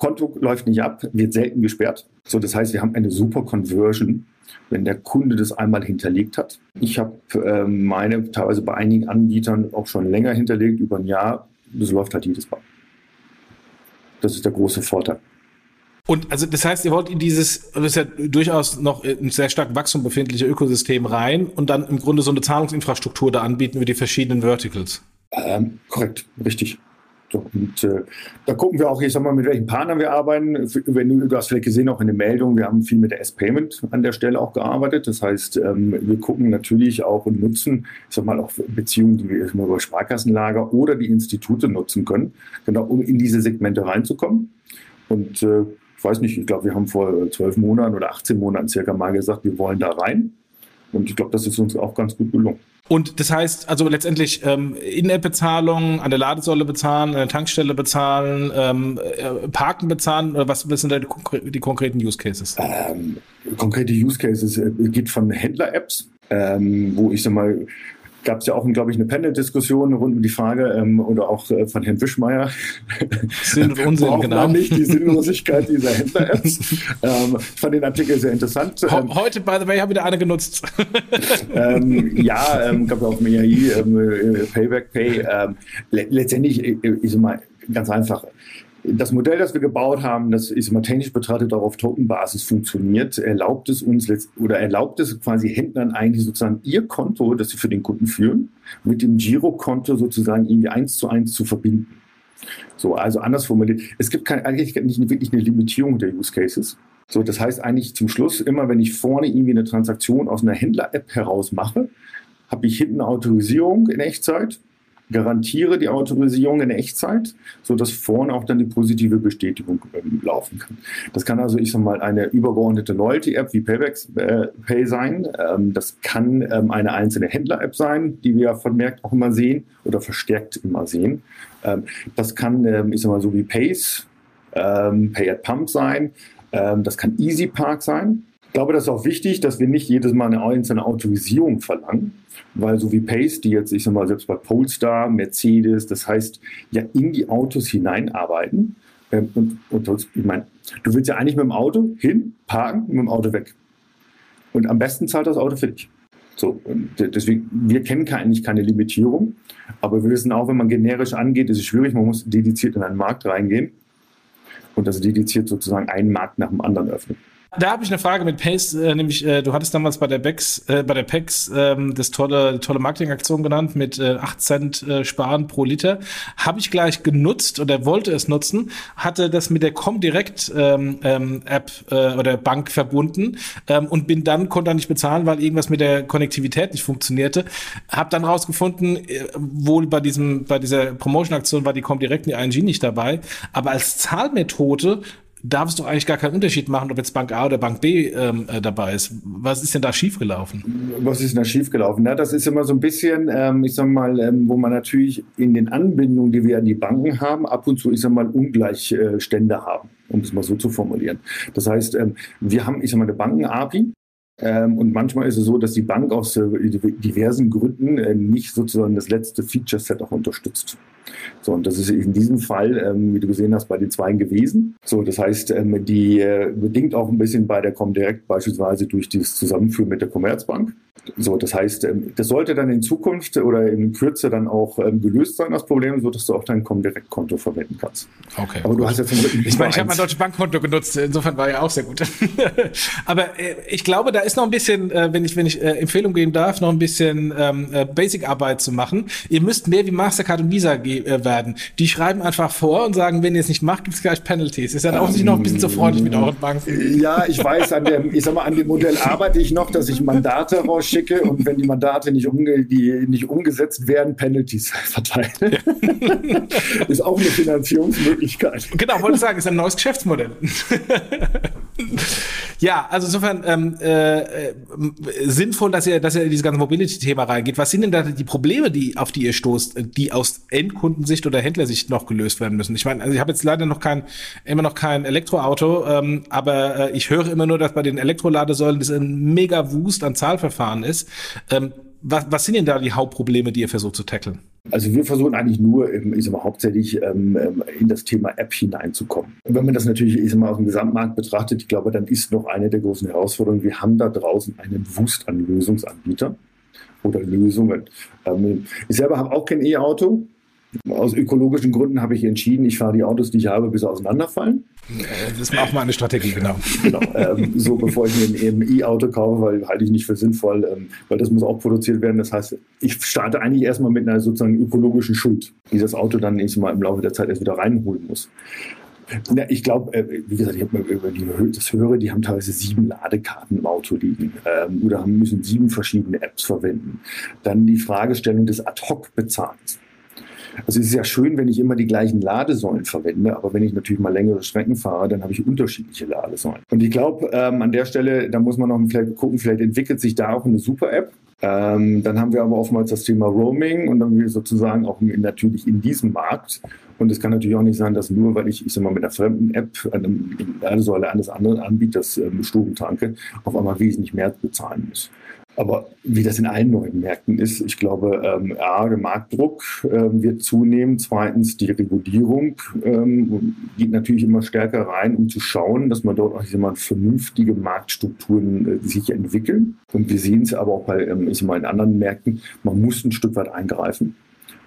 Konto läuft nicht ab, wird selten gesperrt. So, das heißt, wir haben eine super Conversion, wenn der Kunde das einmal hinterlegt hat. Ich habe äh, meine teilweise bei einigen Anbietern auch schon länger hinterlegt, über ein Jahr. Das läuft halt jedes Mal. Das ist der große Vorteil. Und also das heißt, ihr wollt in dieses, das ist ja durchaus noch ein sehr stark Wachstum befindliche Ökosystem rein und dann im Grunde so eine Zahlungsinfrastruktur da anbieten für die verschiedenen Verticals. Ähm, korrekt, richtig. Und äh, da gucken wir auch, ich sag mal, mit welchen Partnern wir arbeiten. Wenn du, du hast vielleicht gesehen, auch in den Meldungen, wir haben viel mit der S-Payment an der Stelle auch gearbeitet. Das heißt, ähm, wir gucken natürlich auch und nutzen, ich sag mal, auch Beziehungen, die wir über Sparkassenlager oder die Institute nutzen können, genau, um in diese Segmente reinzukommen. Und äh, ich weiß nicht, ich glaube, wir haben vor zwölf Monaten oder 18 Monaten circa mal gesagt, wir wollen da rein. Und ich glaube, das ist uns auch ganz gut gelungen. Und das heißt, also letztendlich ähm, In-App-Bezahlung, an der Ladesäule bezahlen, an der Tankstelle bezahlen, ähm, äh, Parken bezahlen oder was, sind da die, die konkreten Use Cases? Ähm, konkrete Use Cases äh, geht von Händler-Apps, ähm, wo ich sag mal gab es ja auch, glaube ich, eine Panel-Diskussion rund um die Frage ähm, oder auch äh, von Herrn Wischmeier. Sinn und Unsinn, genau. Nicht die Sinnlosigkeit dieser Händler-Apps. ähm, ich fand den Artikel sehr interessant. Ähm, heute, by the way, habe ich da eine genutzt. ähm, ja, ähm, gab auf dem EAI, ähm, äh, Payback Pay. Ähm, le letztendlich, äh, ist mal ganz einfach das Modell, das wir gebaut haben, das ist immer technisch betrachtet auch auf Tokenbasis funktioniert, erlaubt es uns oder erlaubt es quasi Händlern eigentlich sozusagen ihr Konto, das sie für den Kunden führen, mit dem Girokonto sozusagen irgendwie eins zu eins zu verbinden. So, also anders formuliert, es gibt kein, eigentlich nicht wirklich eine Limitierung der Use Cases. So, das heißt eigentlich zum Schluss immer, wenn ich vorne irgendwie eine Transaktion aus einer Händler-App heraus mache, habe ich hinten eine Autorisierung in Echtzeit garantiere die Autorisierung in Echtzeit, sodass vorne auch dann die positive Bestätigung ähm, laufen kann. Das kann also, ich sag mal, eine übergeordnete Loyalty-App wie Payback äh, Pay sein. Ähm, das kann ähm, eine einzelne Händler-App sein, die wir vermerkt auch immer sehen oder verstärkt immer sehen. Ähm, das kann, ähm, ich sag mal, so wie Pace, ähm, Pay at Pump sein. das kann Easy Park sein. Ich glaube, das ist auch wichtig, dass wir nicht jedes Mal eine einzelne Autorisierung verlangen, weil so wie Pace, die jetzt, ich sag mal, selbst bei Polestar, Mercedes, das heißt, ja in die Autos hineinarbeiten. Ähm, und, und ich meine, du willst ja eigentlich mit dem Auto hin, parken und mit dem Auto weg. Und am besten zahlt das Auto für dich. So, deswegen, wir kennen eigentlich keine Limitierung, aber wir wissen auch, wenn man generisch angeht, ist es schwierig, man muss dediziert in einen Markt reingehen und das dediziert sozusagen einen Markt nach dem anderen öffnen. Da habe ich eine Frage mit Pace, äh, nämlich äh, du hattest damals bei der Bex, äh, bei der PEX ähm, das tolle, tolle Marketingaktion genannt mit äh, 8 Cent äh, sparen pro Liter. Habe ich gleich genutzt oder wollte es nutzen, hatte das mit der Comdirect ähm, ähm, App äh, oder Bank verbunden ähm, und bin dann, konnte dann nicht bezahlen, weil irgendwas mit der Konnektivität nicht funktionierte. Habe dann rausgefunden, äh, wohl bei diesem, bei dieser Promotion-Aktion war die Comdirect die ING nicht dabei, aber als Zahlmethode darf es doch eigentlich gar keinen Unterschied machen, ob jetzt Bank A oder Bank B ähm, äh, dabei ist. Was ist denn da schiefgelaufen? Was ist denn da schiefgelaufen? Na, das ist immer so ein bisschen, ähm, ich sag mal, ähm, wo man natürlich in den Anbindungen, die wir an die Banken haben, ab und zu, ich sag mal, Ungleichstände haben, um es mal so zu formulieren. Das heißt, ähm, wir haben, ich sag mal, eine Banken-API, ähm, und manchmal ist es so, dass die Bank aus äh, diversen Gründen äh, nicht sozusagen das letzte Feature-Set auch unterstützt. So, und das ist in diesem Fall, ähm, wie du gesehen hast, bei den Zweien gewesen. So, das heißt, ähm, die äh, bedingt auch ein bisschen bei der Comdirect beispielsweise durch dieses Zusammenführen mit der Commerzbank. So, das heißt, ähm, das sollte dann in Zukunft oder in Kürze dann auch ähm, gelöst sein, das Problem, so dass du auch dein Comdirect-Konto verwenden kannst. Okay. Aber du hast jetzt Ich meine, ich habe mein deutsches Bankkonto genutzt, insofern war ja auch sehr gut. Aber äh, ich glaube, da ist noch ein bisschen, äh, wenn ich, wenn ich äh, Empfehlung geben darf, noch ein bisschen ähm, äh, Basic-Arbeit zu machen. Ihr müsst mehr wie Mastercard und Visa äh, werden. Die schreiben einfach vor und sagen, wenn ihr es nicht macht, gibt es gleich Penalties. Ist ja auch nicht noch ein bisschen zu freundlich mit euren Banken. Ja, ich weiß, an dem, ich sag mal, an dem Modell arbeite ich noch, dass ich Mandate rausschicke schicke und wenn die Mandate nicht, umge die nicht umgesetzt werden, Penalties verteilen. ist auch eine Finanzierungsmöglichkeit. Genau, wollte ich sagen, ist ein neues Geschäftsmodell. Ja, also insofern ähm, äh, sinnvoll, dass ihr, dass ihr in dieses ganze Mobility-Thema reingeht. Was sind denn da die Probleme, die auf die ihr stoßt, die aus Endkundensicht oder Händlersicht noch gelöst werden müssen? Ich meine, also ich habe jetzt leider noch kein, immer noch kein Elektroauto, ähm, aber äh, ich höre immer nur, dass bei den Elektroladesäulen das ein mega Wust an Zahlverfahren ist. Ähm, was, was sind denn da die Hauptprobleme, die ihr versucht zu tackeln? Also wir versuchen eigentlich nur, ich sag mal, hauptsächlich ähm, ähm, in das Thema App hineinzukommen. Und wenn man das natürlich ich sag mal, aus dem Gesamtmarkt betrachtet, ich glaube, dann ist noch eine der großen Herausforderungen, wir haben da draußen einen Wust an Lösungsanbietern oder Lösungen. Ähm, ich selber habe auch kein E-Auto, aus ökologischen Gründen habe ich entschieden, ich fahre die Autos, die ich habe, bis sie auseinanderfallen. Das ist auch mal eine Strategie, genau. genau ähm, so bevor ich mir ein E-Auto kaufe, weil halte ich nicht für sinnvoll, ähm, weil das muss auch produziert werden. Das heißt, ich starte eigentlich erstmal mit einer sozusagen ökologischen Schuld, die das Auto dann mal im Laufe der Zeit erst wieder reinholen muss. Ja, ich glaube, äh, wie gesagt, ich habe über die, das höre, die haben teilweise sieben Ladekarten im Auto liegen ähm, oder haben, müssen sieben verschiedene Apps verwenden. Dann die Fragestellung des Ad-Hoc-Bezahlens. Also es ist ja schön, wenn ich immer die gleichen Ladesäulen verwende, aber wenn ich natürlich mal längere Strecken fahre, dann habe ich unterschiedliche Ladesäulen. Und ich glaube, ähm, an der Stelle, da muss man noch vielleicht gucken, vielleicht entwickelt sich da auch eine Super-App. Ähm, dann haben wir aber oftmals das Thema Roaming und dann wir sozusagen auch in, natürlich in diesem Markt. Und es kann natürlich auch nicht sein, dass nur, weil ich, ich sag mal, mit einer fremden App eine Ladesäule eines anderen Anbieters ähm, Strom tanke, auf einmal wesentlich mehr bezahlen muss. Aber wie das in allen neuen Märkten ist, ich glaube, ähm, A, der Marktdruck ähm, wird zunehmen. Zweitens, die Regulierung ähm, geht natürlich immer stärker rein, um zu schauen, dass man dort auch ich sag mal, vernünftige Marktstrukturen äh, sich entwickeln. Und wir sehen es aber auch bei ähm, ich sag mal, in anderen Märkten, man muss ein Stück weit eingreifen.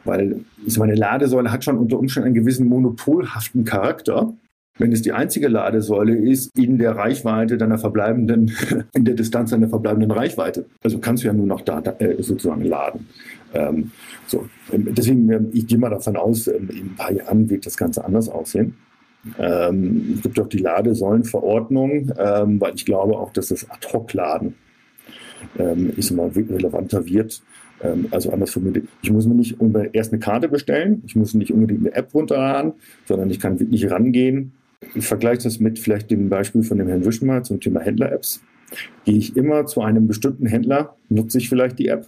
Weil ich meine, Ladesäule hat schon unter Umständen einen gewissen monopolhaften Charakter wenn es die einzige Ladesäule ist in der Reichweite deiner verbleibenden, in der Distanz deiner verbleibenden Reichweite. Also kannst du ja nur noch da, äh, sozusagen laden. Ähm, so. Ähm, deswegen, ähm, ich gehe mal davon aus, ähm, in ein paar Jahren wird das Ganze anders aussehen. Ähm, es gibt auch die Ladesäulenverordnung, ähm, weil ich glaube auch, dass das Ad-Hoc-Laden ähm, ist immer relevanter wird. also anders formuliert, ich muss mir nicht erst eine Karte bestellen, ich muss nicht unbedingt eine App runterladen, sondern ich kann wirklich rangehen, ich vergleiche das mit vielleicht dem Beispiel von dem Herrn Wischmer zum Thema Händler-Apps. Gehe ich immer zu einem bestimmten Händler, nutze ich vielleicht die App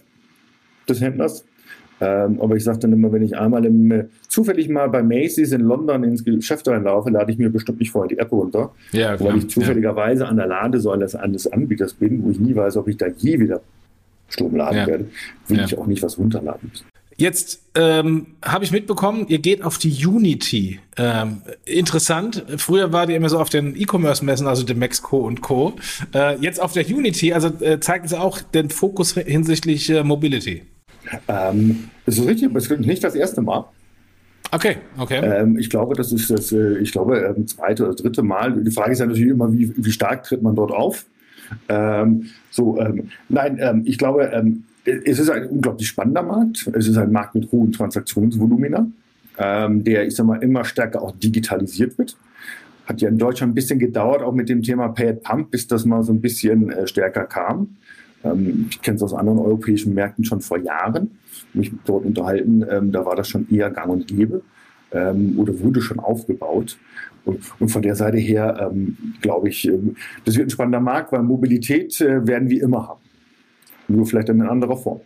des Händlers. Ähm, aber ich sage dann immer, wenn ich einmal im äh, zufällig mal bei Macy's in London ins Geschäft reinlaufe, lade ich mir bestimmt nicht vorher die App runter, ja, weil ich zufälligerweise ja. an der Ladesäule eines Anbieters bin, wo ich nie weiß, ob ich da je wieder Strom laden ja. werde, will ich auch nicht was runterladen müssen. Jetzt ähm, habe ich mitbekommen, ihr geht auf die Unity. Ähm, interessant. Früher war ihr immer so auf den E-Commerce-Messen, also dem Mexco und Co. Äh, jetzt auf der Unity, also äh, zeigt es auch den Fokus hinsichtlich äh, Mobility. Ähm, das ist richtig, aber es ist nicht das erste Mal. Okay, okay. Ähm, ich glaube, das ist das, äh, ich glaube, ähm, zweite oder dritte Mal. Die Frage ist ja natürlich immer, wie, wie stark tritt man dort auf? Ähm, so, ähm, nein, ähm, ich glaube, ähm, es ist ein unglaublich spannender Markt. Es ist ein Markt mit hohen Transaktionsvolumina, ähm, der, ich sag mal, immer stärker auch digitalisiert wird. Hat ja in Deutschland ein bisschen gedauert, auch mit dem Thema Pay at Pump, bis das mal so ein bisschen äh, stärker kam. Ähm, ich kenne es aus anderen europäischen Märkten schon vor Jahren, mich dort unterhalten, ähm, da war das schon eher gang und gäbe ähm, oder wurde schon aufgebaut. Und, von der Seite her ähm, glaube ich, ähm, das wird ein spannender Markt, weil Mobilität äh, werden wir immer haben nur vielleicht in anderer Form.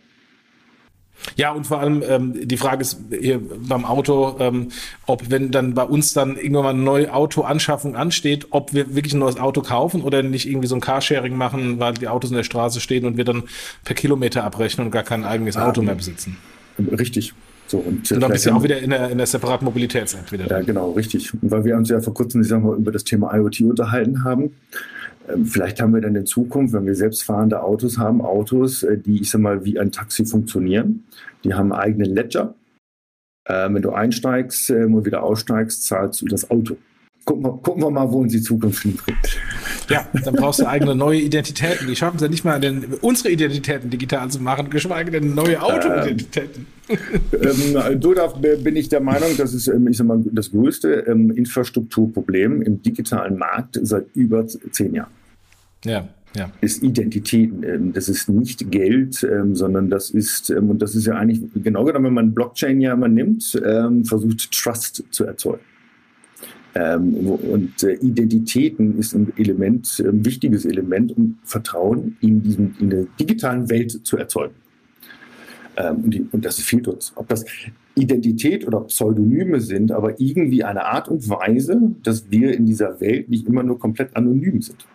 Ja, und vor allem ähm, die Frage ist hier beim Auto, ähm, ob wenn dann bei uns dann irgendwann mal eine neue Autoanschaffung ansteht, ob wir wirklich ein neues Auto kaufen oder nicht irgendwie so ein Carsharing machen, weil die Autos in der Straße stehen und wir dann per Kilometer abrechnen und gar kein eigenes Auto mehr besitzen. Richtig. So, und, und dann bist du auch wieder in der, in der separaten Mobilitäts-App wieder. Ja, genau, richtig. Und weil wir uns ja vor kurzem, ich sag mal, über das Thema IoT unterhalten haben, vielleicht haben wir dann in Zukunft, wenn wir selbstfahrende Autos haben, Autos, äh, die, ich sag mal, wie ein Taxi funktionieren. Die haben einen eigenen Ledger. Ähm, wenn du einsteigst ähm, und wieder aussteigst, zahlst du das Auto. Gucken wir, gucken wir mal, wo uns die Zukunft hinbringt. Ja, dann brauchst du eigene neue Identitäten. Die schaffen es ja nicht mal, den, unsere Identitäten digital zu machen, geschweige denn neue Auto-Identitäten. Ähm, so da bin ich der Meinung, das ist ich sag mal, das größte Infrastrukturproblem im digitalen Markt seit über zehn Jahren. Ja, ja. ist Identitäten. Ähm, das ist nicht Geld, ähm, sondern das ist, ähm, und das ist ja eigentlich genau genommen, wenn man Blockchain ja immer nimmt, versucht Trust zu erzeugen. Und äh, Identitäten ist ein Element, ein wichtiges Element, um Vertrauen in, diesem, in der digitalen Welt zu erzeugen. und, die, und das fehlt uns. Ob das Identität oder Pseudonyme sind, aber irgendwie eine Art und Weise, dass wir in dieser Welt nicht immer nur komplett anonym sind.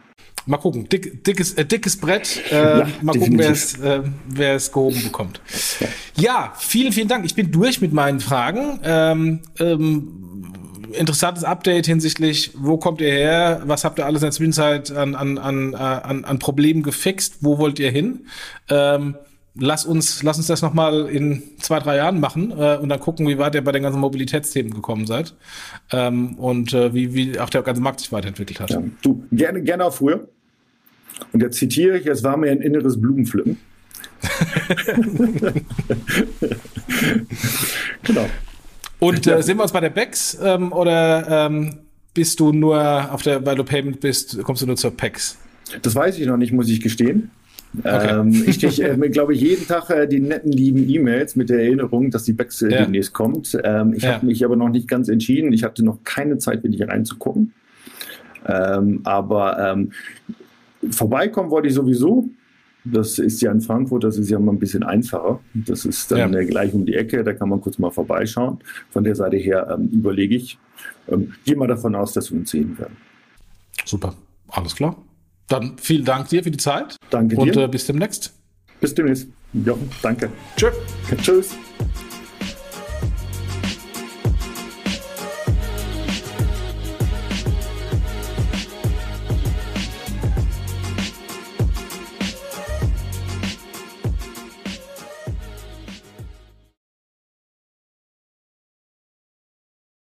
Mal gucken. Dick, dickes, äh, dickes Brett. Äh, ja, mal gucken, wer es, äh, wer es gehoben bekommt. Ja. ja. vielen, vielen Dank. Ich bin durch mit meinen Fragen. Ähm, ähm, interessantes Update hinsichtlich, wo kommt ihr her? Was habt ihr alles in der Zwischenzeit an, an, an, äh, an, an Problemen gefixt? Wo wollt ihr hin? Ähm, lass uns, lass uns das nochmal in zwei, drei Jahren machen äh, und dann gucken, wie weit ihr bei den ganzen Mobilitätsthemen gekommen seid ähm, und äh, wie, wie auch der ganze Markt sich weiterentwickelt hat. Ja, du, gerne, gerne auch früher. Und jetzt zitiere ich, es war mir ein inneres Blumenpflücken. genau. Und äh, sind wir uns bei der BEX ähm, oder ähm, bist du nur auf der, weil du Payment bist, kommst du nur zur PEX? Das weiß ich noch nicht, muss ich gestehen. Okay. Ähm, ich kriege, äh, glaube ich, jeden Tag äh, die netten, lieben E-Mails mit der Erinnerung, dass die BEX äh, ja. demnächst kommt. Ähm, ich ja. habe mich aber noch nicht ganz entschieden. Ich hatte noch keine Zeit, wirklich reinzugucken. Ähm, aber ähm, vorbeikommen wollte ich sowieso. Das ist ja in Frankfurt, das ist ja mal ein bisschen einfacher. Das ist dann ja. gleich um die Ecke, da kann man kurz mal vorbeischauen. Von der Seite her ähm, überlege ich, ähm, gehe mal davon aus, dass wir uns sehen werden. Super, alles klar. Dann vielen Dank dir für die Zeit. Danke dir. Und äh, bis demnächst. Bis demnächst. Jochen, danke. Tschö. Tschüss.